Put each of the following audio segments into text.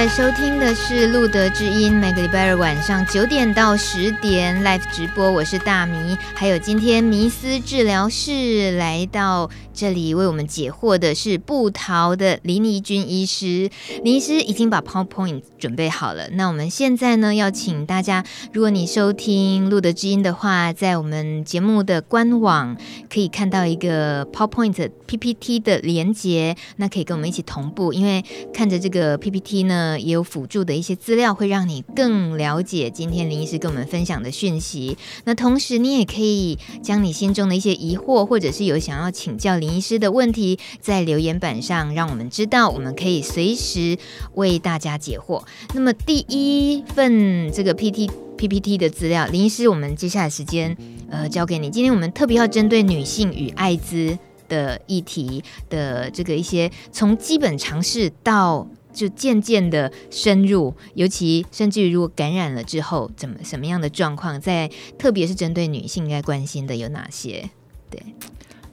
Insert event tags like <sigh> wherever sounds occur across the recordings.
在收听的是路德之音，每个礼拜二晚上九点到十点 live 直播，我是大米，还有今天迷思治疗室来到这里为我们解惑的是部桃的林怡君医师，林医师已经把 PowerPoint 准备好了，那我们现在呢要请大家，如果你收听路德之音的话，在我们节目的官网可以看到一个 PowerPoint PPT 的连接，那可以跟我们一起同步，因为看着这个 PPT 呢。也有辅助的一些资料，会让你更了解今天林医师跟我们分享的讯息。那同时，你也可以将你心中的一些疑惑，或者是有想要请教林医师的问题，在留言板上让我们知道，我们可以随时为大家解惑。那么，第一份这个 PT PPT 的资料，林医师，我们接下来时间呃交给你。今天我们特别要针对女性与艾滋的议题的这个一些从基本常识到。就渐渐的深入，尤其甚至于如果感染了之后，怎么什么样的状况，在特别是针对女性应该关心的有哪些？对，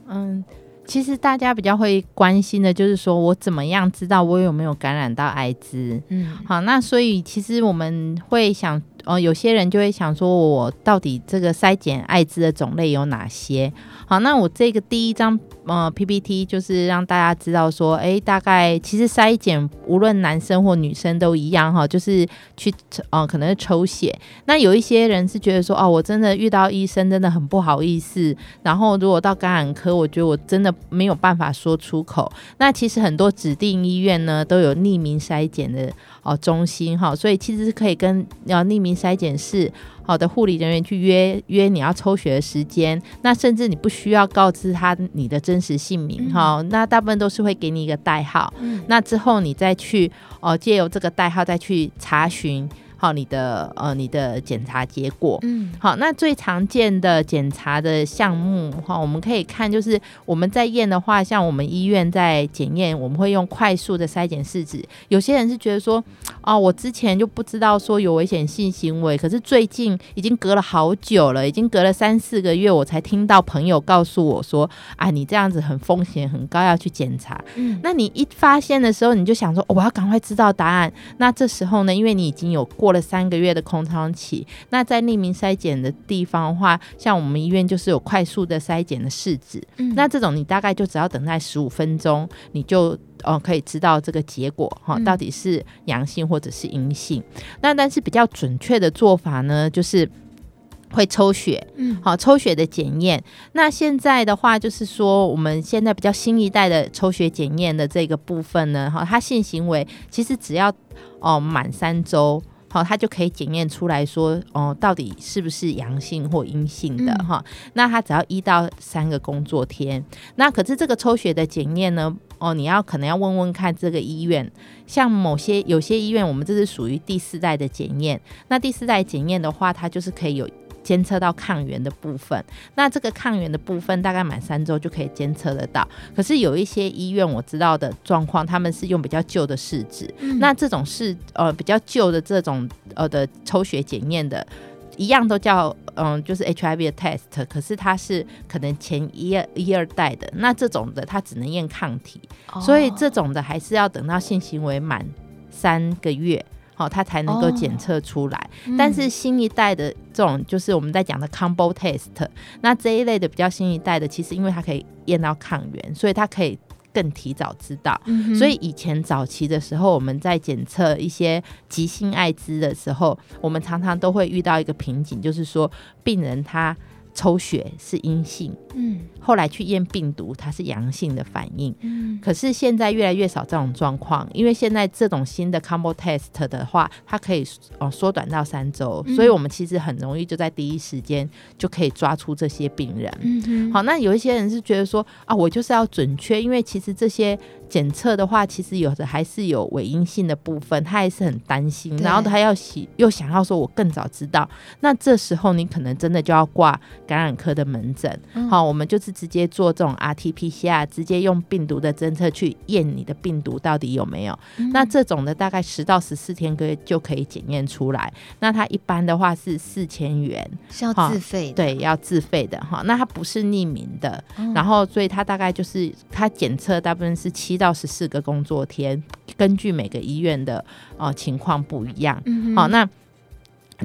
嗯，其实大家比较会关心的就是说我怎么样知道我有没有感染到艾滋？嗯，好，那所以其实我们会想，呃，有些人就会想说，我到底这个筛检艾滋的种类有哪些？好，那我这个第一张。呃，PPT 就是让大家知道说，哎，大概其实筛检无论男生或女生都一样哈，就是去呃，可能是抽血。那有一些人是觉得说，哦，我真的遇到医生真的很不好意思。然后如果到感染科，我觉得我真的没有办法说出口。那其实很多指定医院呢都有匿名筛检的哦中心哈，所以其实是可以跟要匿名筛检室。好的护理人员去约约你要抽血的时间，那甚至你不需要告知他你的真实姓名哈、嗯，那大部分都是会给你一个代号，嗯、那之后你再去哦借由这个代号再去查询。好，你的呃，你的检查结果，嗯，好，那最常见的检查的项目哈，我们可以看就是我们在验的话，像我们医院在检验，我们会用快速的筛检试纸。有些人是觉得说，哦，我之前就不知道说有危险性行为，可是最近已经隔了好久了，已经隔了三四个月，我才听到朋友告诉我说，啊，你这样子很风险很高，要去检查。嗯，那你一发现的时候，你就想说，哦，我要赶快知道答案。那这时候呢，因为你已经有过。过了三个月的空窗期，那在匿名筛检的地方的话，像我们医院就是有快速的筛检的试纸，嗯，那这种你大概就只要等待十五分钟，你就哦可以知道这个结果哈，到底是阳性或者是阴性。嗯。那但是比较准确的做法呢，就是会抽血，嗯，好，抽血的检验。那现在的话，就是说我们现在比较新一代的抽血检验的这个部分呢，哈，它性行为其实只要哦满三周。好，它就可以检验出来说，哦，到底是不是阳性或阴性的哈、嗯？那它只要一到三个工作天。那可是这个抽血的检验呢？哦，你要可能要问问看这个医院，像某些有些医院，我们这是属于第四代的检验。那第四代检验的话，它就是可以有。监测到抗原的部分，那这个抗原的部分大概满三周就可以监测得到。可是有一些医院我知道的状况，他们是用比较旧的试纸、嗯，那这种是呃比较旧的这种呃的抽血检验的，一样都叫嗯就是 HIV 的 test，可是它是可能前一二一二代的，那这种的它只能验抗体、哦，所以这种的还是要等到性行为满三个月。好，它才能够检测出来、哦。但是新一代的这种，就是我们在讲的 combo test，那这一类的比较新一代的，其实因为它可以验到抗原，所以它可以更提早知道。嗯、所以以前早期的时候，我们在检测一些急性艾滋的时候，我们常常都会遇到一个瓶颈，就是说病人他。抽血是阴性，嗯，后来去验病毒，它是阳性的反应，嗯，可是现在越来越少这种状况，因为现在这种新的 combo test 的话，它可以哦缩短到三周，嗯，所以我们其实很容易就在第一时间就可以抓出这些病人，嗯，好，那有一些人是觉得说啊，我就是要准确，因为其实这些。检测的话，其实有的还是有伪阴性的部分，他还是很担心，然后他要洗又想要说，我更早知道，那这时候你可能真的就要挂感染科的门诊，好、嗯，我们就是直接做这种 RT-PCR，直接用病毒的侦测去验你的病毒到底有没有。嗯、那这种的大概十到十四天可以就可以检验出来。那它一般的话是四千元，是要自费的，对，要自费的哈。那它不是匿名的，嗯、然后所以它大概就是它检测大部分是七到十四个工作天，根据每个医院的哦情况不一样。嗯、好，那。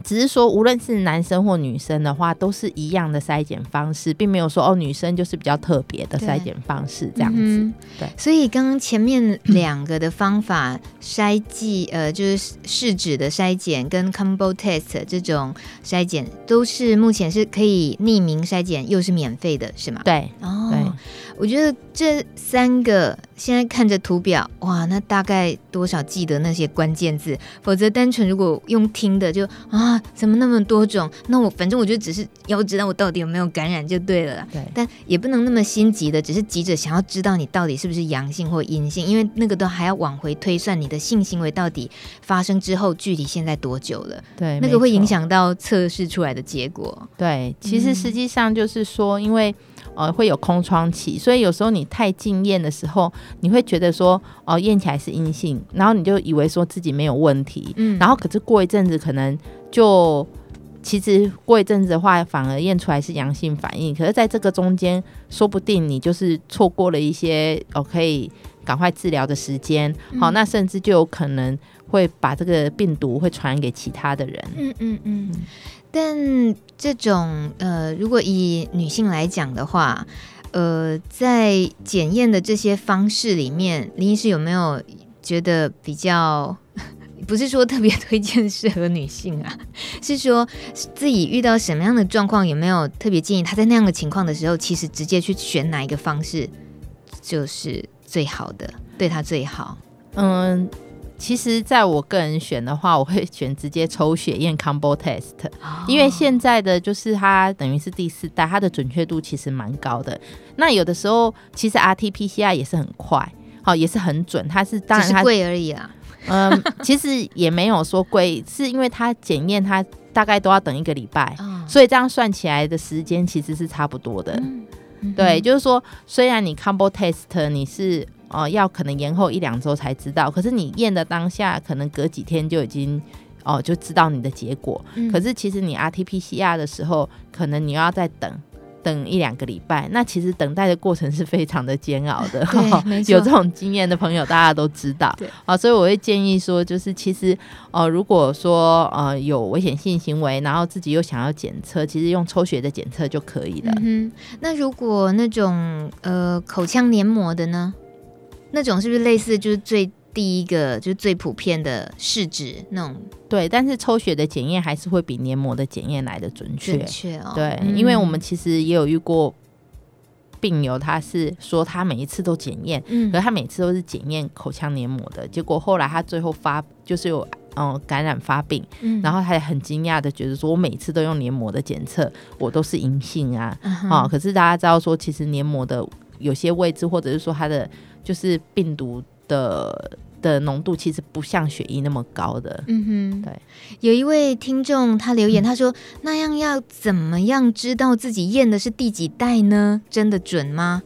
只是说，无论是男生或女生的话，都是一样的筛检方式，并没有说哦，女生就是比较特别的筛检方式这样子。嗯、对，所以刚刚前面两个的方法筛剂，呃，就是试纸的筛检跟 combo test 这种筛检，都是目前是可以匿名筛检，又是免费的，是吗？对，哦，对。我觉得这三个现在看着图表，哇，那大概多少记得那些关键字？否则单纯如果用听的就，啊，怎么那么多种？那我反正我就只是要知道我到底有没有感染就对了。对，但也不能那么心急的，只是急着想要知道你到底是不是阳性或阴性，因为那个都还要往回推算你的性行为到底发生之后距离现在多久了。对，那个会影响到测试出来的结果。对，其实实际上就是说，因为。呃，会有空窗期，所以有时候你太禁验的时候，你会觉得说，哦、呃，验起来是阴性，然后你就以为说自己没有问题，嗯，然后可是过一阵子可能就，其实过一阵子的话，反而验出来是阳性反应，可是在这个中间，说不定你就是错过了一些哦可以赶快治疗的时间，好、嗯，那甚至就有可能会把这个病毒会传染给其他的人，嗯嗯。嗯。但这种呃，如果以女性来讲的话，呃，在检验的这些方式里面，林医师有没有觉得比较，<laughs> 不是说特别推荐适合女性啊，<laughs> 是说自己遇到什么样的状况，有没有特别建议她在那样的情况的时候，其实直接去选哪一个方式就是最好的，对她最好？嗯。其实，在我个人选的话，我会选直接抽血验 combo test，因为现在的就是它等于是第四代，它的准确度其实蛮高的。那有的时候，其实 RT-PCR 也是很快，好，也是很准。它是当然它贵而已啦。<laughs> 嗯，其实也没有说贵，是因为它检验它大概都要等一个礼拜，所以这样算起来的时间其实是差不多的。对，就是说，虽然你 combo test 你是。哦，要可能延后一两周才知道，可是你验的当下，可能隔几天就已经哦就知道你的结果。嗯、可是其实你 RT-PCR 的时候，可能你要再等等一两个礼拜，那其实等待的过程是非常的煎熬的。<laughs> 有这种经验的朋友，大家都知道。对，啊、哦，所以我会建议说，就是其实呃，如果说呃有危险性行为，然后自己又想要检测，其实用抽血的检测就可以了。嗯，那如果那种呃口腔黏膜的呢？那种是不是类似就是最第一个就是最普遍的试纸那种？对，但是抽血的检验还是会比黏膜的检验来的准确。准确哦。对，嗯、因为我们其实也有遇过病友，他是说他每一次都检验，嗯，可是他每次都是检验口腔黏膜的，结果后来他最后发就是有嗯感染发病，嗯，然后他也很惊讶的觉得说，我每次都用黏膜的检测，我都是阴性啊，啊、嗯哦，可是大家知道说，其实黏膜的有些位置或者是说它的。就是病毒的的浓度其实不像血液那么高的。嗯哼，对。有一位听众他留言，他说：“嗯、那样要怎么样知道自己验的是第几代呢？真的准吗？”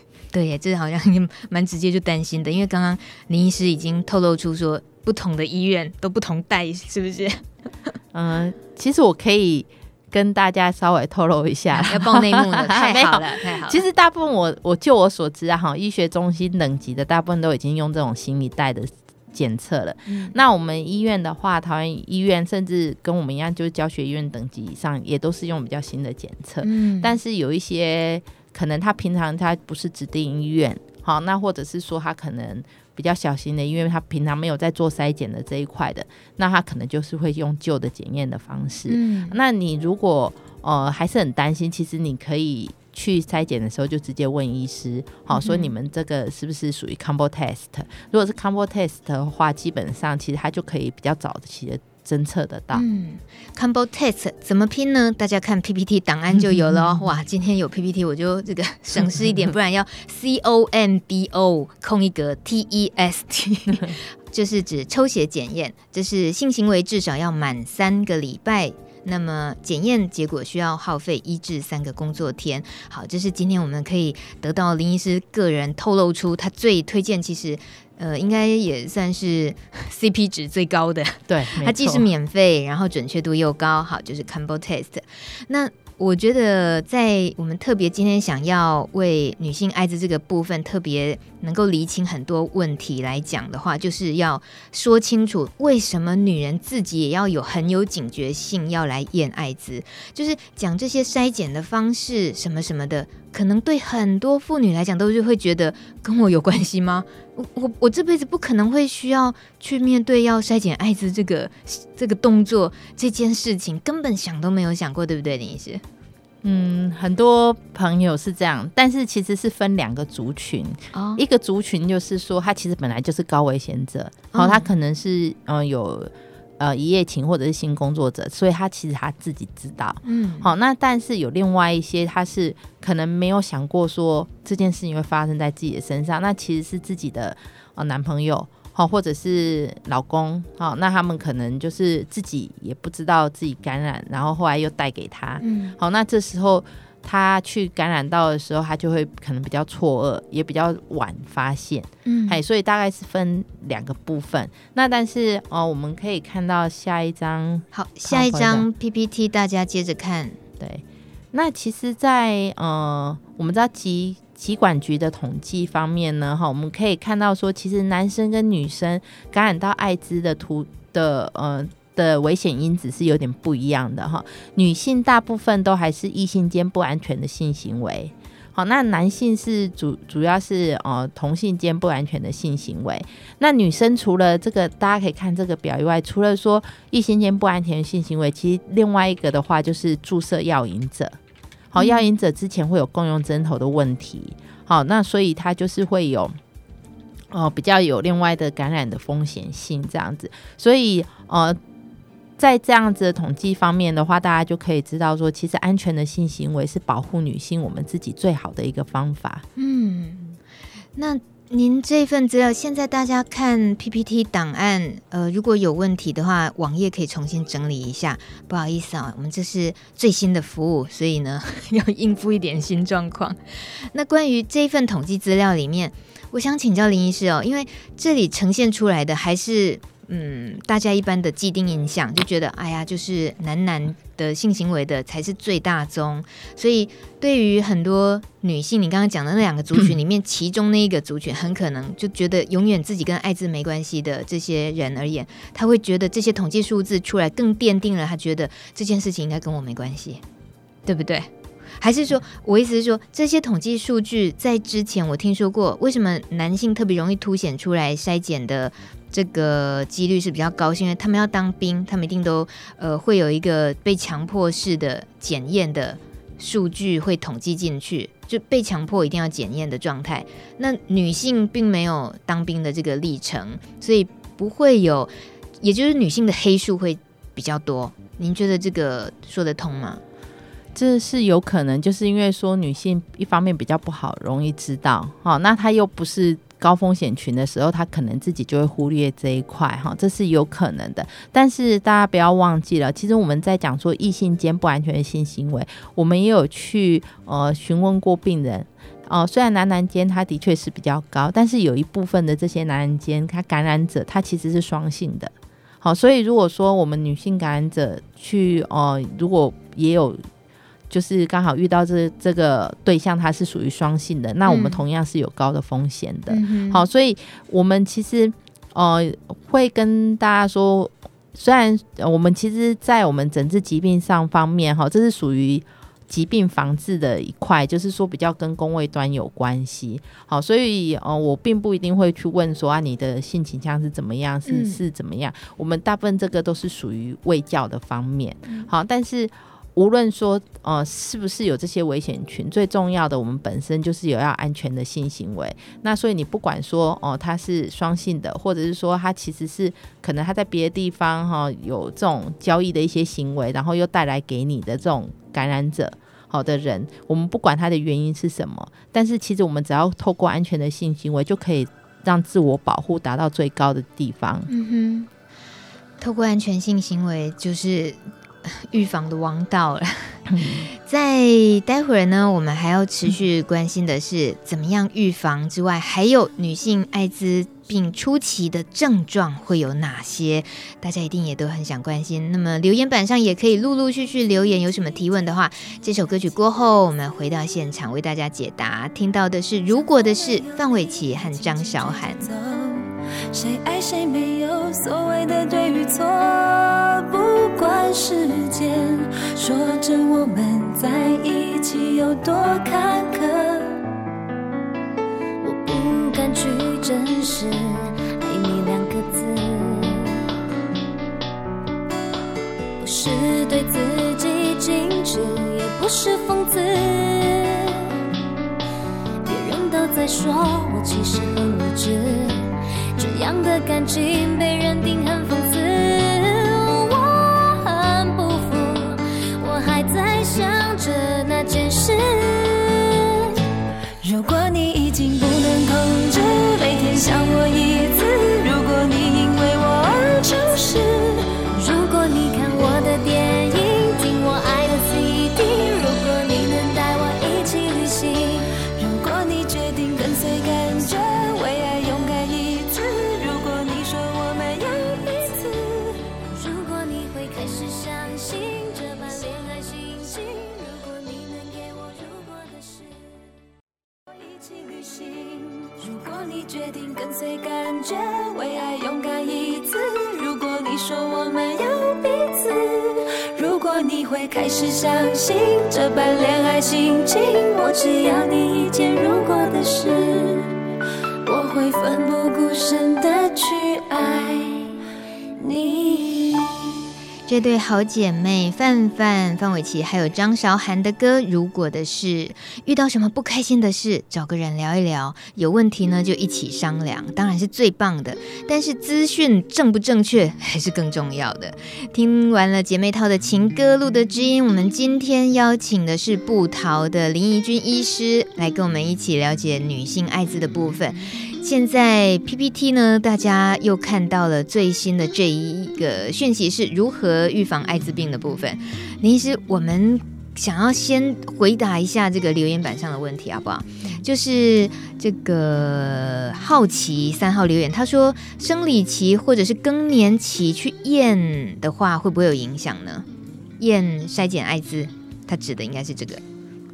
<laughs> 对耶，这好像也蛮直接就担心的，因为刚刚林医师已经透露出说，不同的医院都不同代，是不是？嗯、呃，其实我可以。跟大家稍微透露一下，<laughs> 要报内幕了，<laughs> 太好了，太好了。其实大部分我我就我所知啊，哈，医学中心等级的大部分都已经用这种新一代的检测了。嗯、那我们医院的话，桃园医院甚至跟我们一样，就是教学医院等级以上，也都是用比较新的检测。嗯、但是有一些可能他平常他不是指定医院，好，那或者是说他可能。比较小心的，因为他平常没有在做筛检的这一块的，那他可能就是会用旧的检验的方式。嗯，那你如果呃还是很担心，其实你可以去筛检的时候就直接问医师，好、嗯、说你们这个是不是属于 combo test？如果是 combo test 的话，基本上其实他就可以比较早期的。侦测得到。嗯，combo test 怎么拼呢？大家看 PPT 档案就有了哦。哇，今天有 PPT 我就这个省事一点，不然要 C O M B O 空一格 T E S T，<laughs> 就是指抽血检验，这是性行为至少要满三个礼拜那么检验结果需要耗费一至三个工作天。好，这是今天我们可以得到林医师个人透露出他最推荐，其实呃应该也算是 <laughs> CP 值最高的。对，它既是免费，然后准确度又高。好，就是 Combo Test。那我觉得，在我们特别今天想要为女性艾滋这个部分特别能够理清很多问题来讲的话，就是要说清楚为什么女人自己也要有很有警觉性要来验艾滋，就是讲这些筛检的方式什么什么的，可能对很多妇女来讲都是会觉得跟我有关系吗？我我我这辈子不可能会需要去面对要筛检艾滋这个这个动作这件事情，根本想都没有想过，对不对，林医师？嗯，很多朋友是这样，但是其实是分两个族群。哦，一个族群就是说，他其实本来就是高危险者，然后他可能是呃有呃一夜情或者是性工作者，所以他其实他自己知道。嗯，好，那但是有另外一些，他是可能没有想过说这件事情会发生在自己的身上，那其实是自己的呃男朋友。好，或者是老公，好，那他们可能就是自己也不知道自己感染，然后后来又带给他，嗯，好，那这时候他去感染到的时候，他就会可能比较错愕，也比较晚发现，嗯，哎，所以大概是分两个部分。那但是哦，我们可以看到下一张，好，下一张 PPT，大家接着看，对，那其实在，在呃，我们知道疾疾管局的统计方面呢，哈，我们可以看到说，其实男生跟女生感染到艾滋的图的呃的危险因子是有点不一样的哈。女性大部分都还是异性间不安全的性行为，好，那男性是主主要是呃同性间不安全的性行为。那女生除了这个，大家可以看这个表以外，除了说异性间不安全的性行为，其实另外一个的话就是注射药引者。好，药引者之前会有共用针头的问题，好，那所以他就是会有，呃，比较有另外的感染的风险性这样子，所以呃，在这样子的统计方面的话，大家就可以知道说，其实安全的性行为是保护女性我们自己最好的一个方法。嗯，那。您这份资料，现在大家看 PPT 档案，呃，如果有问题的话，网页可以重新整理一下。不好意思啊，我们这是最新的服务，所以呢，要应付一点新状况。那关于这份统计资料里面，我想请教林医师哦，因为这里呈现出来的还是。嗯，大家一般的既定印象就觉得，哎呀，就是男男的性行为的才是最大宗，所以对于很多女性，你刚刚讲的那两个族群里面，其中那一个族群，很可能就觉得永远自己跟艾滋没关系的这些人而言，他会觉得这些统计数字出来更奠定了他觉得这件事情应该跟我没关系，对不对？还是说我意思是说，这些统计数据在之前我听说过，为什么男性特别容易凸显出来筛检的？这个几率是比较高，因为他们要当兵，他们一定都呃会有一个被强迫式的检验的数据会统计进去，就被强迫一定要检验的状态。那女性并没有当兵的这个历程，所以不会有，也就是女性的黑数会比较多。您觉得这个说得通吗？这是有可能，就是因为说女性一方面比较不好容易知道，好，那她又不是。高风险群的时候，他可能自己就会忽略这一块哈，这是有可能的。但是大家不要忘记了，其实我们在讲说异性间不安全的性行为，我们也有去呃询问过病人哦、虽然男男间他的确是比较高，但是有一部分的这些男人间，他感染者他其实是双性的。好，所以如果说我们女性感染者去呃，如果也有。就是刚好遇到这这个对象，他是属于双性的，那我们同样是有高的风险的。嗯、好，所以我们其实呃会跟大家说，虽然我们其实，在我们诊治疾病上方面，哈，这是属于疾病防治的一块，就是说比较跟工位端有关系。好，所以呃，我并不一定会去问说啊，你的性倾向是怎么样，是是怎么样。我们大部分这个都是属于卫教的方面。好，但是。无论说呃是不是有这些危险群，最重要的我们本身就是有要安全的性行为。那所以你不管说哦他是双性的，或者是说他其实是可能他在别的地方哈、有这种交易的一些行为，然后又带来给你的这种感染者好的人，我们不管他的原因是什么，但是其实我们只要透过安全的性行为，就可以让自我保护达到最高的地方。嗯哼，透过安全性行为就是。<laughs> 预防的王道了。在待会儿呢，我们还要持续关心的是怎么样预防之外，还有女性艾滋病初期的症状会有哪些？大家一定也都很想关心。那么留言板上也可以陆陆续续留言，有什么提问的话，这首歌曲过后，我们回到现场为大家解答。听到的是《如果的事》，范玮琪和张韶涵。谁爱谁没有所谓的对与错，不管时间说着我们在一起有多坎坷，我不敢去证实爱你两个字，不是对自己矜持，也不是讽刺，别人都在说我其实很无知。这样的感情被认定很讽刺，我很不服，我还在想着为爱勇敢一次。如果你说我们有彼此，如果你会开始相信这般恋爱心情，我只要你一件如果的事，我会奋不顾身的这对好姐妹范范、范玮琪还有张韶涵的歌，如果的事，遇到什么不开心的事，找个人聊一聊，有问题呢就一起商量，当然是最棒的。但是资讯正不正确还是更重要的。听完了姐妹套的情歌录的知音，我们今天邀请的是部桃的林怡君医师来跟我们一起了解女性艾滋的部分。现在 PPT 呢，大家又看到了最新的这一个讯息，是如何预防艾滋病的部分。林医师，我们想要先回答一下这个留言板上的问题，好不好？就是这个好奇三号留言，他说生理期或者是更年期去验的话，会不会有影响呢？验筛检艾滋，他指的应该是这个。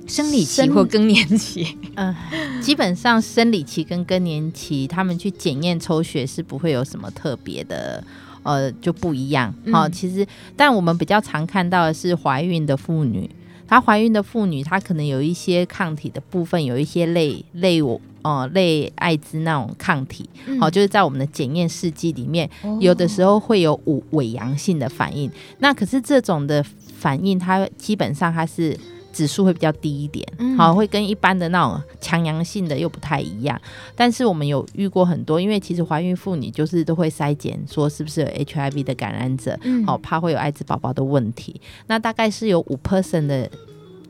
生理期或更年期，嗯、呃，基本上生理期跟更年期，他们去检验抽血是不会有什么特别的，呃，就不一样。好、嗯，其实，但我们比较常看到的是怀孕的妇女，她怀孕的妇女，她可能有一些抗体的部分，有一些类类我呃类艾滋那种抗体，好、嗯，就是在我们的检验试剂里面，哦、有的时候会有伪伪阳性的反应。那可是这种的反应，它基本上它是。指数会比较低一点，好，会跟一般的那种强阳性的又不太一样。但是我们有遇过很多，因为其实怀孕妇女就是都会筛检，说是不是有 HIV 的感染者，好，怕会有艾滋宝宝的问题。那大概是有五 percent 的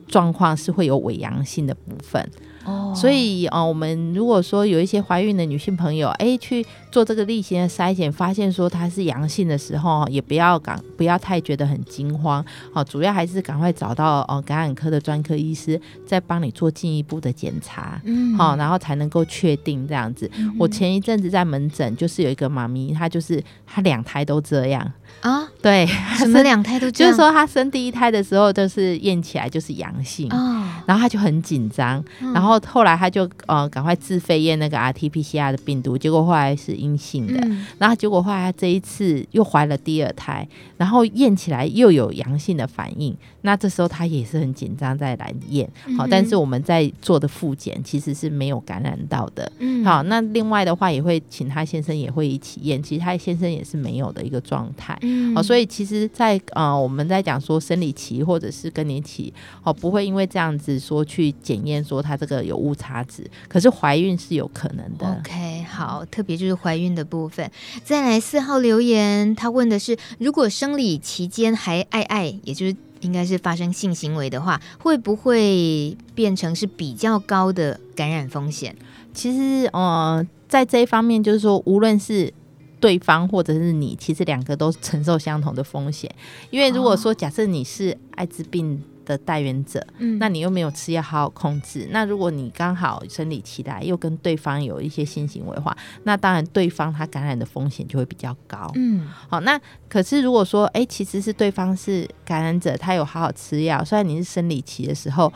状况是会有伪阳性的部分。哦，所以哦，我们如果说有一些怀孕的女性朋友，哎，去做这个例行的筛检，发现说她是阳性的时候，也不要赶，不要太觉得很惊慌。好，主要还是赶快找到哦感染科的专科医师，再帮你做进一步的检查。嗯，好，然后才能够确定这样子。嗯、我前一阵子在门诊，就是有一个妈咪，她就是她两胎都这样啊。对，什么两胎都这样？就是说她生第一胎的时候，就是验起来就是阳性，哦、然后她就很紧张，嗯、然后。后来他就呃赶快自费验那个 RT-PCR 的病毒，结果后来是阴性的。嗯、然后结果后来他这一次又怀了第二胎，然后验起来又有阳性的反应。那这时候他也是很紧张再来验，好，但是我们在做的复检其实是没有感染到的。嗯、好，那另外的话也会请他先生也会一起验，其实他先生也是没有的一个状态。嗯、好，所以其实在，在呃我们在讲说生理期或者是更年期，哦不会因为这样子说去检验说他这个。有误差值，可是怀孕是有可能的。OK，好，特别就是怀孕的部分。再来四号留言，他问的是：如果生理期间还爱爱，也就是应该是发生性行为的话，会不会变成是比较高的感染风险？其实，呃，在这一方面，就是说，无论是对方或者是你，其实两个都承受相同的风险。因为如果说假设你是艾滋病的带源者，嗯，那你又没有吃药好好控制，那如果你刚好生理期来又跟对方有一些性行为的话，那当然对方他感染的风险就会比较高。嗯，好，那可是如果说哎、欸，其实是对方是感染者，他有好好吃药，虽然你是生理期的时候。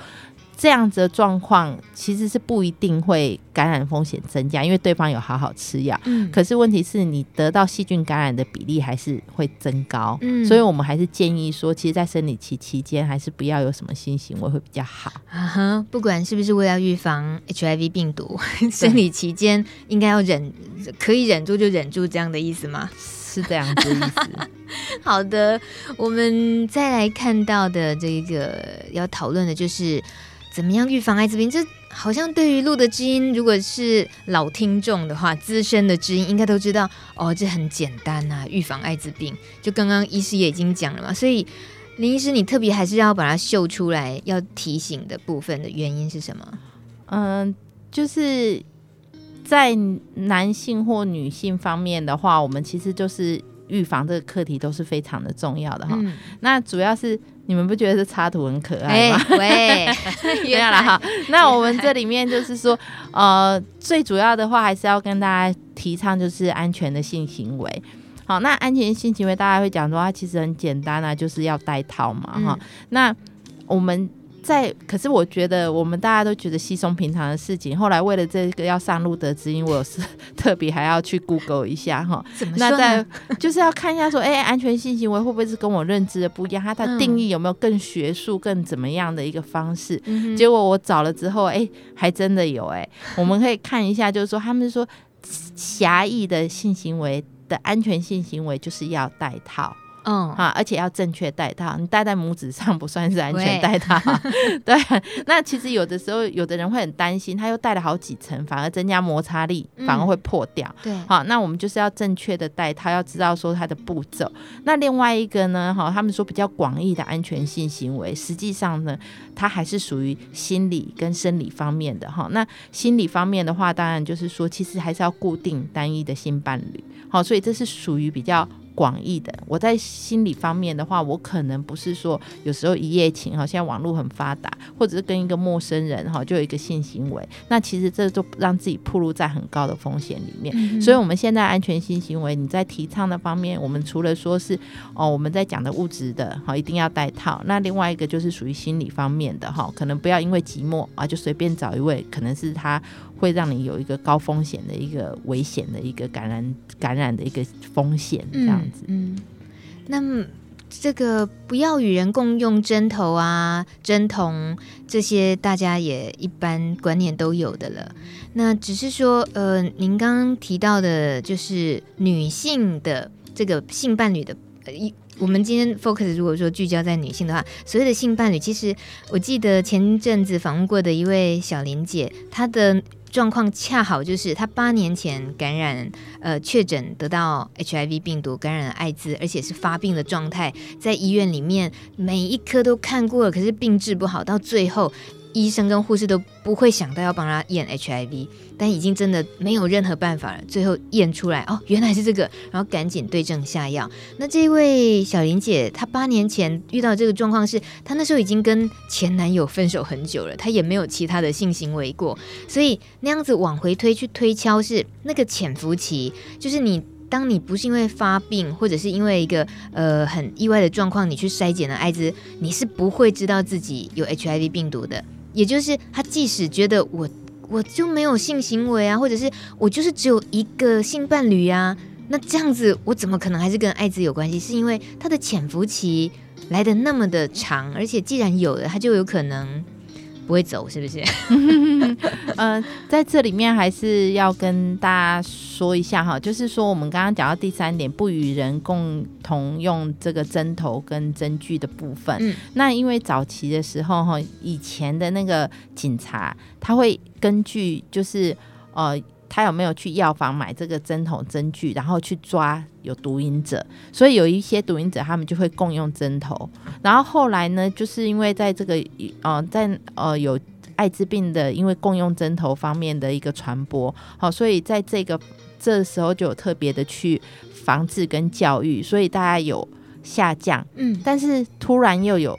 这样子的状况其实是不一定会感染风险增加，因为对方有好好吃药。嗯，可是问题是你得到细菌感染的比例还是会增高。嗯，所以我们还是建议说，其实，在生理期期间，还是不要有什么性行为会比较好。啊哈，不管是不是为了预防 HIV 病毒，生理期间应该要忍，可以忍住就忍住，这样的意思吗？是这样子的意思。<laughs> 好的，我们再来看到的这个要讨论的就是。怎么样预防艾滋病？这好像对于露德知音，如果是老听众的话，资深的知音应该都知道哦，这很简单呐、啊，预防艾滋病。就刚刚医师也已经讲了嘛，所以林医师，你特别还是要把它秀出来，要提醒的部分的原因是什么？嗯，就是在男性或女性方面的话，我们其实就是。预防这个课题都是非常的重要的哈、嗯。那主要是你们不觉得这插图很可爱吗？欸、喂，没有了哈。那我们这里面就是说，呃，最主要的话还是要跟大家提倡就是安全的性行为。好，那安全性行为大家会讲说，它其实很简单啊，就是要戴套嘛哈、嗯。那我们。在，可是我觉得我们大家都觉得稀松平常的事情。后来为了这个要上路德知音，我是 <laughs> 特别还要去 Google 一下哈。那在就是要看一下说，哎、欸，安全性行为会不会是跟我认知的不一样？它的定义有没有更学术、更怎么样的一个方式？嗯、结果我找了之后，哎、欸，还真的有哎、欸。我们可以看一下，就是说他们说狭义的性行为的安全性行为就是要戴套。嗯，啊，而且要正确戴套，你戴在拇指上不算是安全戴套。<laughs> 对，那其实有的时候，有的人会很担心，他又戴了好几层，反而增加摩擦力，反而会破掉。嗯、对，好，那我们就是要正确的戴套，要知道说它的步骤。那另外一个呢，哈，他们说比较广义的安全性行为，实际上呢，它还是属于心理跟生理方面的哈。那心理方面的话，当然就是说，其实还是要固定单一的性伴侣。好，所以这是属于比较。广义的，我在心理方面的话，我可能不是说有时候一夜情哈，现在网络很发达，或者是跟一个陌生人哈，就有一个性行为，那其实这就让自己暴露在很高的风险里面。嗯。所以，我们现在安全性行为，你在提倡的方面，我们除了说是哦，我们在讲的物质的哈，一定要戴套，那另外一个就是属于心理方面的哈，可能不要因为寂寞啊，就随便找一位，可能是他。会让你有一个高风险的一个危险的一个感染感染的一个风险，这样子。嗯，嗯，那么这个不要与人共用针头啊、针筒这些，大家也一般观念都有的了。那只是说，呃，您刚刚提到的，就是女性的这个性伴侣的，一我们今天 focus 如果说聚焦在女性的话，所谓的性伴侣，其实我记得前阵子访问过的一位小林姐，她的。状况恰好就是他八年前感染，呃，确诊得到 HIV 病毒，感染了艾滋，而且是发病的状态，在医院里面每一科都看过了，可是病治不好，到最后。医生跟护士都不会想到要帮他验 HIV，但已经真的没有任何办法了。最后验出来，哦，原来是这个，然后赶紧对症下药。那这位小林姐，她八年前遇到这个状况是，她那时候已经跟前男友分手很久了，她也没有其他的性行为过，所以那样子往回推去推敲是那个潜伏期，就是你当你不是因为发病，或者是因为一个呃很意外的状况，你去筛检了艾滋，你是不会知道自己有 HIV 病毒的。也就是他即使觉得我我就没有性行为啊，或者是我就是只有一个性伴侣、啊，那这样子我怎么可能还是跟艾滋有关系？是因为他的潜伏期来的那么的长，而且既然有了，他就有可能。不会走是不是？嗯、<laughs> 呃，在这里面还是要跟大家说一下哈，就是说我们刚刚讲到第三点，不与人共同用这个针头跟针具的部分。嗯，那因为早期的时候哈，以前的那个警察他会根据就是呃。他有没有去药房买这个针筒针具，然后去抓有毒瘾者？所以有一些毒瘾者，他们就会共用针头。然后后来呢，就是因为在这个呃，在呃有艾滋病的，因为共用针头方面的一个传播，好，所以在这个这时候就有特别的去防治跟教育，所以大家有下降，嗯，但是突然又有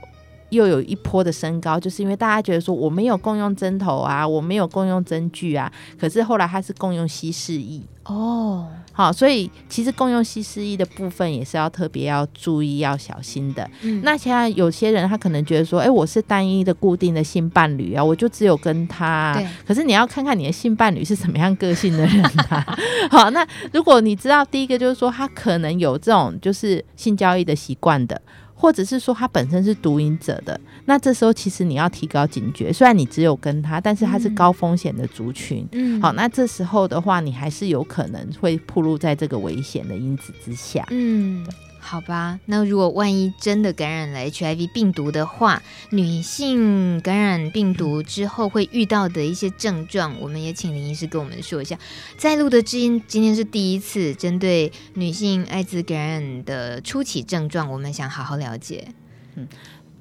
又有一波的升高，就是因为大家觉得说我没有共用针头啊，我没有共用针具啊，可是后来它是共用稀释液哦。好，所以其实共用稀释液的部分也是要特别要注意、要小心的。嗯，那现在有些人他可能觉得说，哎、欸，我是单一的固定的性伴侣啊，我就只有跟他。对。可是你要看看你的性伴侣是什么样个性的人啊。<laughs> 好，那如果你知道第一个就是说他可能有这种就是性交易的习惯的。或者是说他本身是毒瘾者的，那这时候其实你要提高警觉。虽然你只有跟他，但是他是高风险的族群。嗯，好，那这时候的话，你还是有可能会暴露在这个危险的因子之下。嗯。好吧，那如果万一真的感染了 HIV 病毒的话，女性感染病毒之后会遇到的一些症状，我们也请林医师跟我们说一下。在录的知音今天是第一次针对女性艾滋感染的初期症状，我们想好好了解。嗯。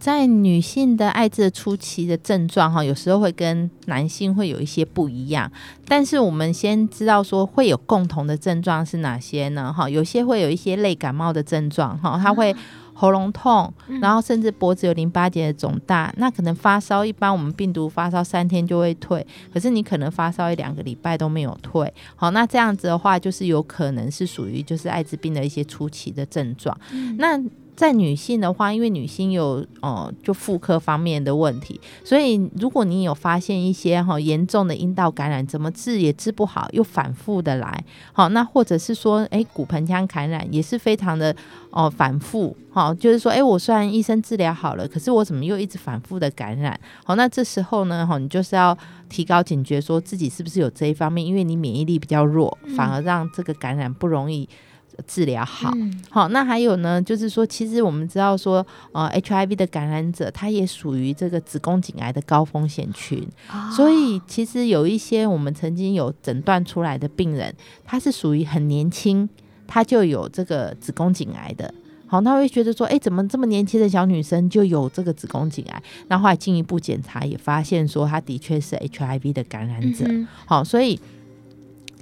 在女性的艾滋初期的症状哈，有时候会跟男性会有一些不一样。但是我们先知道说会有共同的症状是哪些呢？哈，有些会有一些类感冒的症状哈，它会喉咙痛，然后甚至脖子有淋巴结的肿大。那可能发烧，一般我们病毒发烧三天就会退，可是你可能发烧一两个礼拜都没有退。好，那这样子的话，就是有可能是属于就是艾滋病的一些初期的症状。那在女性的话，因为女性有呃就妇科方面的问题，所以如果你有发现一些哈严重的阴道感染，怎么治也治不好，又反复的来，好，那或者是说，哎，骨盆腔感染也是非常的哦反复，好，就是说，哎，我虽然医生治疗好了，可是我怎么又一直反复的感染？好，那这时候呢，哈，你就是要提高警觉，说自己是不是有这一方面，因为你免疫力比较弱，反而让这个感染不容易。治疗好，嗯、好，那还有呢，就是说，其实我们知道说，呃，HIV 的感染者，他也属于这个子宫颈癌的高风险群，哦、所以其实有一些我们曾经有诊断出来的病人，他是属于很年轻，他就有这个子宫颈癌的，好，他会觉得说，哎，怎么这么年轻的小女生就有这个子宫颈癌？那后来进一步检查也发现说，他的确是 HIV 的感染者，好，所以。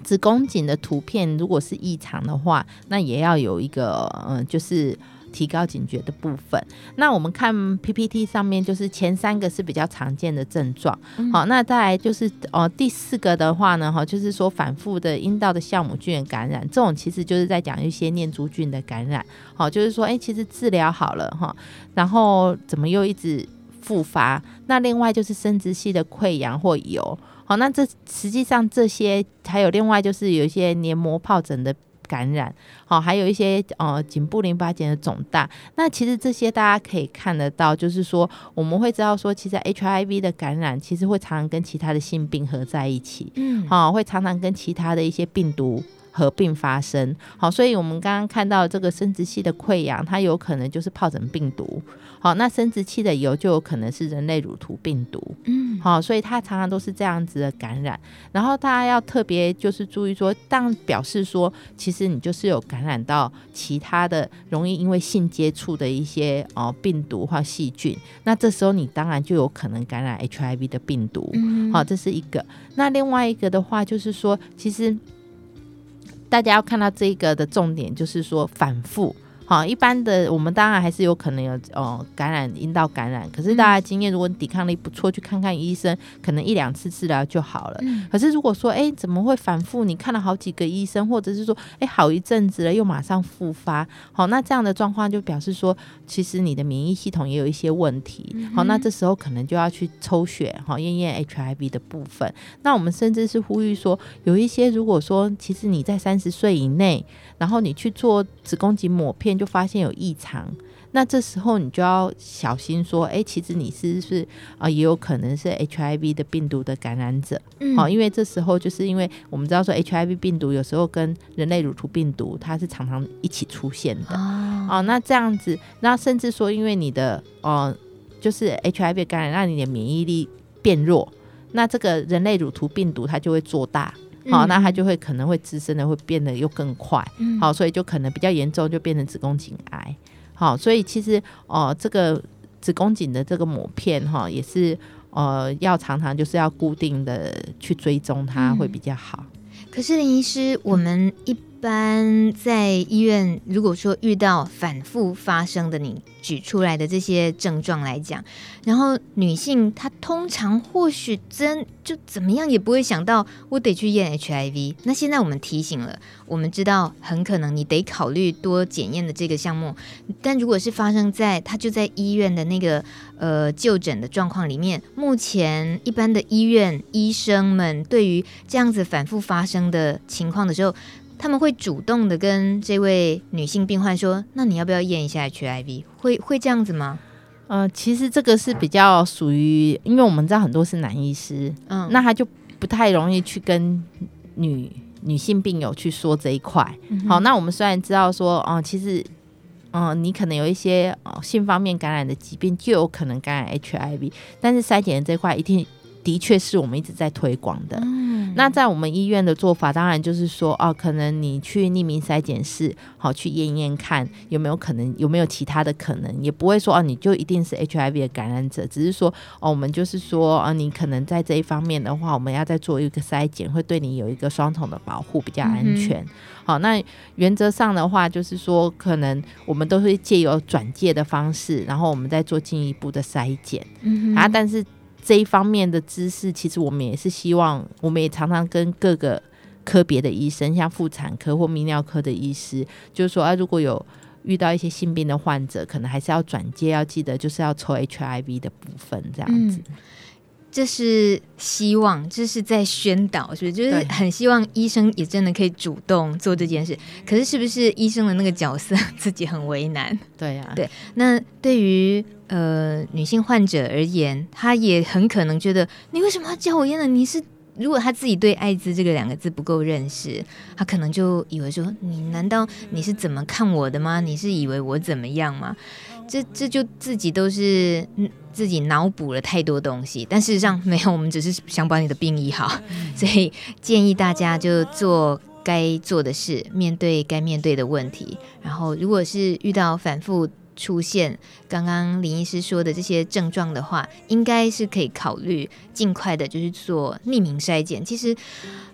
子宫颈的图片如果是异常的话，那也要有一个嗯，就是提高警觉的部分。那我们看 PPT 上面就是前三个是比较常见的症状，嗯、好，那再来就是哦、呃、第四个的话呢，哈，就是说反复的阴道的酵母菌感染，这种其实就是在讲一些念珠菌的感染，好，就是说哎、欸，其实治疗好了哈，然后怎么又一直复发？那另外就是生殖系的溃疡或疣。好，那这实际上这些还有另外就是有一些黏膜疱疹的感染，好，还有一些呃颈部淋巴结的肿大。那其实这些大家可以看得到，就是说我们会知道说，其实 HIV 的感染其实会常常跟其他的性病合在一起，嗯，好，会常常跟其他的一些病毒。合并发生，好，所以我们刚刚看到这个生殖器的溃疡，它有可能就是疱疹病毒，好，那生殖器的疣就有可能是人类乳头病毒，嗯，好，所以它常常都是这样子的感染，然后大家要特别就是注意说，当表示说，其实你就是有感染到其他的容易因为性接触的一些哦病毒或细菌，那这时候你当然就有可能感染 HIV 的病毒，嗯，好，这是一个，那另外一个的话就是说，其实。大家要看到这个的重点，就是说反复。好，一般的我们当然还是有可能有哦感染阴道感染，可是大家经验，如果你抵抗力不错，去看看医生，可能一两次治疗就好了。嗯、可是如果说哎、欸、怎么会反复？你看了好几个医生，或者是说哎、欸、好一阵子了又马上复发，好，那这样的状况就表示说其实你的免疫系统也有一些问题。好，那这时候可能就要去抽血，好验验 HIV 的部分。那我们甚至是呼吁说，有一些如果说其实你在三十岁以内，然后你去做子宫颈抹片。就发现有异常，那这时候你就要小心说，哎、欸，其实你是不是啊、呃，也有可能是 HIV 的病毒的感染者，好、嗯，因为这时候就是因为我们知道说 HIV 病毒有时候跟人类乳头病毒它是常常一起出现的，哦，哦，那这样子，那甚至说因为你的呃，就是 HIV 感染让你的免疫力变弱，那这个人类乳头病毒它就会做大。好，那它就会可能会滋生的会变得又更快，好，所以就可能比较严重，就变成子宫颈癌。好，所以其实哦，这个子宫颈的这个膜片哈，也是呃要常常就是要固定的去追踪它会比较好。可是林医师，我们。一般在医院，如果说遇到反复发生的你举出来的这些症状来讲，然后女性她通常或许真就怎么样也不会想到我得去验 HIV。那现在我们提醒了，我们知道很可能你得考虑多检验的这个项目。但如果是发生在她就在医院的那个呃就诊的状况里面，目前一般的医院医生们对于这样子反复发生的情况的时候，他们会主动的跟这位女性病患说：“那你要不要验一下 HIV？” 会会这样子吗？呃，其实这个是比较属于，因为我们知道很多是男医师，嗯，那他就不太容易去跟女女性病友去说这一块。嗯、好，那我们虽然知道说，哦、呃，其实，嗯、呃，你可能有一些、呃、性方面感染的疾病，就有可能感染 HIV，但是筛检的这块一定。的确是我们一直在推广的。嗯，那在我们医院的做法，当然就是说，哦，可能你去匿名筛检室，好去验验看有没有可能，有没有其他的可能，也不会说哦，你就一定是 HIV 的感染者，只是说哦，我们就是说，哦，你可能在这一方面的话，我们要再做一个筛检，会对你有一个双重的保护，比较安全。嗯、好，那原则上的话，就是说，可能我们都会借由转介的方式，然后我们再做进一步的筛检。嗯啊，但是。这一方面的知识，其实我们也是希望，我们也常常跟各个科别的医生，像妇产科或泌尿科的医师，就是说啊，如果有遇到一些性病的患者，可能还是要转介，要记得就是要抽 HIV 的部分，这样子。嗯这是希望，这是在宣导，是不是？就是很希望医生也真的可以主动做这件事。可是，是不是医生的那个角色 <laughs> 自己很为难？对呀、啊，对。那对于呃女性患者而言，她也很可能觉得，你为什么要叫我验呢？你是如果她自己对艾滋这个两个字不够认识，她可能就以为说，你难道你是怎么看我的吗？你是以为我怎么样吗？这这就自己都是自己脑补了太多东西，但事实上没有，我们只是想把你的病医好，<laughs> 所以建议大家就做该做的事，面对该面对的问题。然后，如果是遇到反复出现刚刚林医师说的这些症状的话，应该是可以考虑尽快的，就是做匿名筛检。其实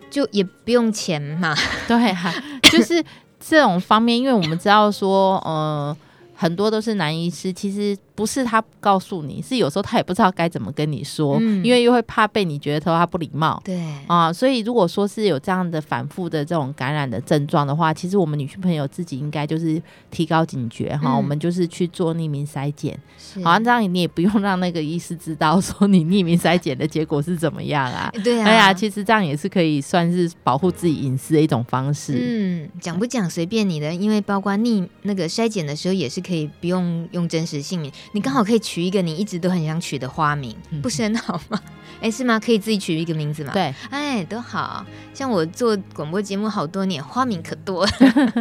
就也不用钱嘛，对哈、就是这种方面，因为我们知道说，呃。很多都是男医师，其实不是他告诉你，是有时候他也不知道该怎么跟你说，嗯、因为又会怕被你觉得他不礼貌。对啊，所以如果说是有这样的反复的这种感染的症状的话，其实我们女性朋友自己应该就是提高警觉哈、嗯，我们就是去做匿名筛检。好像这样你也不用让那个医师知道说你匿名筛检的结果是怎么样啊？<laughs> 对啊，哎呀，其实这样也是可以算是保护自己隐私的一种方式。嗯，讲不讲随便你的，因为包括匿那个筛检的时候也是。可以不用用真实姓名，你刚好可以取一个你一直都很想取的花名，不是很好吗？<laughs> 哎，是吗？可以自己取一个名字吗？对，哎，都好像我做广播节目好多年，花名可多了。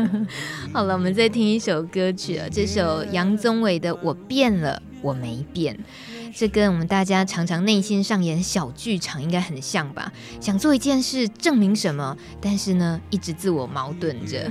<laughs> 好了，我们再听一首歌曲啊，这首杨宗纬的《我变了，我没变》，这跟我们大家常常内心上演小剧场应该很像吧？想做一件事证明什么，但是呢，一直自我矛盾着。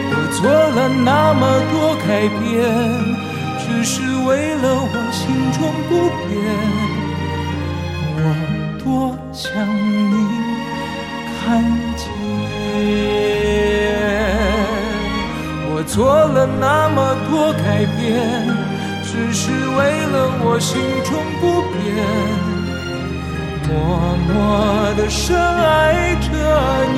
做了那么多改变，只是为了我心中不变。我多想你看见。我做了那么多改变，只是为了我心中不变。默默地深爱着你。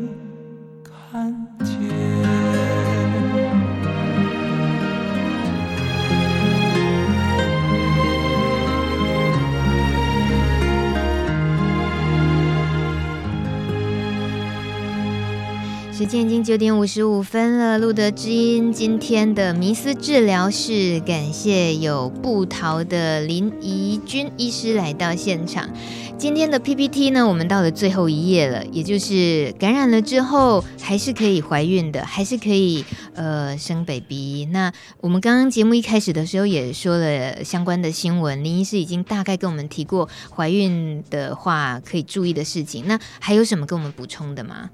现在已经九点五十五分了。路德之音今天的迷思治疗室，感谢有部桃的林怡君医师来到现场。今天的 PPT 呢，我们到了最后一页了，也就是感染了之后还是可以怀孕的，还是可以呃生 baby。那我们刚刚节目一开始的时候也说了相关的新闻，林医师已经大概跟我们提过怀孕的话可以注意的事情。那还有什么跟我们补充的吗？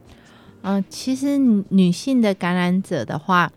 嗯、呃，其实女性的感染者的话。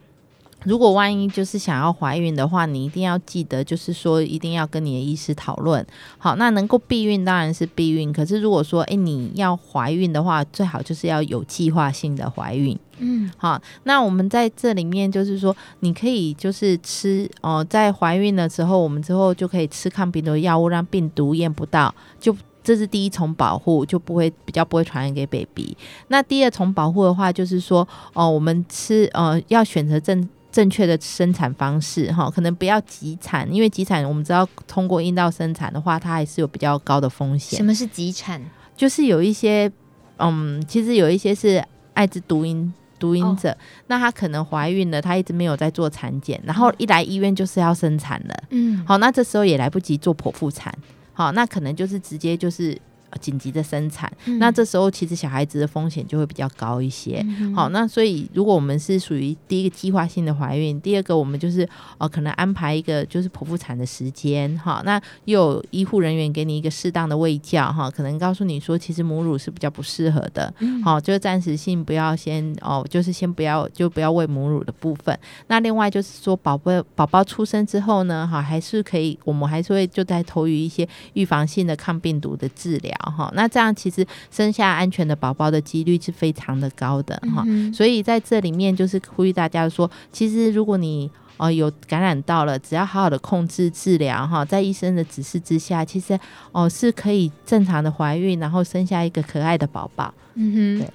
如果万一就是想要怀孕的话，你一定要记得，就是说一定要跟你的医师讨论。好，那能够避孕当然是避孕，可是如果说诶你要怀孕的话，最好就是要有计划性的怀孕。嗯，好，那我们在这里面就是说，你可以就是吃哦、呃，在怀孕的时候，我们之后就可以吃抗病毒药物，让病毒验不到，就这是第一重保护，就不会比较不会传染给 baby。那第二重保护的话，就是说哦、呃，我们吃呃要选择正。正确的生产方式，哈，可能不要急产，因为急产我们知道通过阴道生产的话，它还是有比较高的风险。什么是急产？就是有一些，嗯，其实有一些是艾滋毒瘾毒瘾者，哦、那她可能怀孕了，她一直没有在做产检，然后一来医院就是要生产了，嗯，好，那这时候也来不及做剖腹产，好，那可能就是直接就是。紧急的生产，嗯、那这时候其实小孩子的风险就会比较高一些。嗯、好，那所以如果我们是属于第一个计划性的怀孕，第二个我们就是呃可能安排一个就是剖腹产的时间，哈，那又有医护人员给你一个适当的喂教，哈，可能告诉你说其实母乳是比较不适合的，好、嗯，就是暂时性不要先哦，就是先不要就不要喂母乳的部分。那另外就是说宝贝宝宝出生之后呢，哈，还是可以，我们还是会就在投予一些预防性的抗病毒的治疗。哈，那这样其实生下安全的宝宝的几率是非常的高的哈，嗯、所以在这里面就是呼吁大家说，其实如果你哦有感染到了，只要好好的控制治疗哈，在医生的指示之下，其实哦是可以正常的怀孕，然后生下一个可爱的宝宝。嗯哼，对。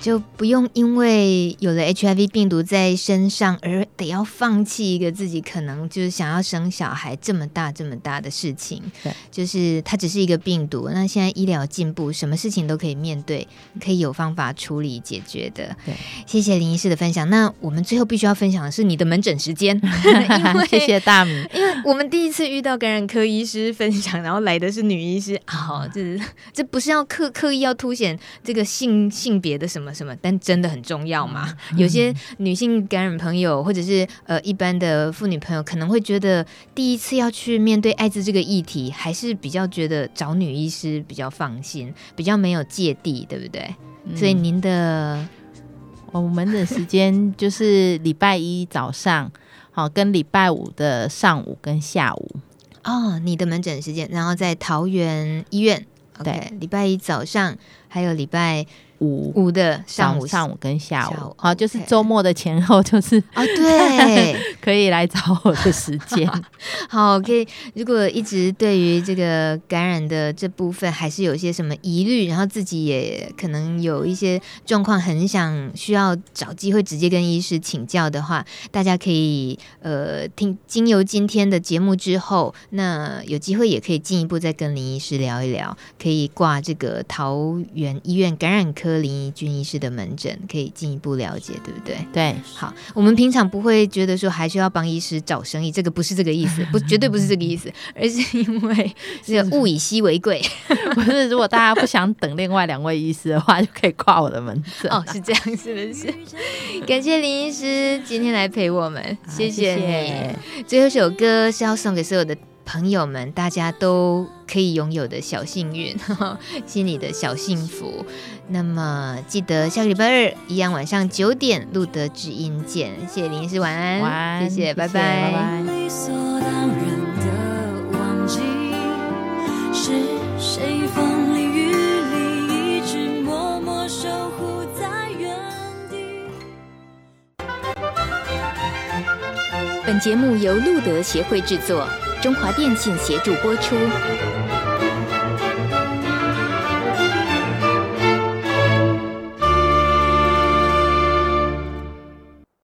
就不用因为有了 HIV 病毒在身上而得要放弃一个自己可能就是想要生小孩这么大这么大的事情。对，就是它只是一个病毒。那现在医疗进步，什么事情都可以面对，可以有方法处理解决的。对，谢谢林医师的分享。那我们最后必须要分享的是你的门诊时间。<laughs> 因为谢谢大米，<laughs> 因为我们第一次遇到感染科医师分享，然后来的是女医师。好，这是这不是要刻刻意要凸显这个性性别的什么？什么？但真的很重要吗？嗯、有些女性感染朋友，或者是呃一般的妇女朋友，可能会觉得第一次要去面对艾滋这个议题，还是比较觉得找女医师比较放心，比较没有芥蒂，对不对？嗯、所以您的我们的时间就是礼拜一早上，好，跟礼拜五的上午跟下午。哦，你的门诊时间，然后在桃园医院。对，okay, 礼拜一早上，还有礼拜。五五的上午、上午跟下午，好，就是周末的前后，就是啊，对，<laughs> 可以来找我的时间。<laughs> 好，可以。如果一直对于这个感染的这部分还是有些什么疑虑，然后自己也可能有一些状况，很想需要找机会直接跟医师请教的话，大家可以呃听经由今天的节目之后，那有机会也可以进一步再跟林医师聊一聊，可以挂这个桃园医院感染科。林怡君医师的门诊可以进一步了解，对不对？对，好，我们平常不会觉得说还需要帮医师找生意，这个不是这个意思，不，绝对不是这个意思，<laughs> 而是因为这个物以稀为贵。<laughs> 不是，如果大家不想等另外两位医师的话，就可以挂我的门诊。哦，是这样，是不是？感谢林医师今天来陪我们，谢谢你。谢谢。最后一首歌是要送给所有的。朋友们，大家都可以拥有的小幸运，<laughs> 心里的小幸福。那么记得下个礼拜二一样晚上九点，路德之音见。谢谢林医师，晚安，晚安，谢谢，拜拜。拜拜。理所当然的忘记，是谁风里雨里一直默默守护在原地。本节目由路德协会制作。中华电信协助播出。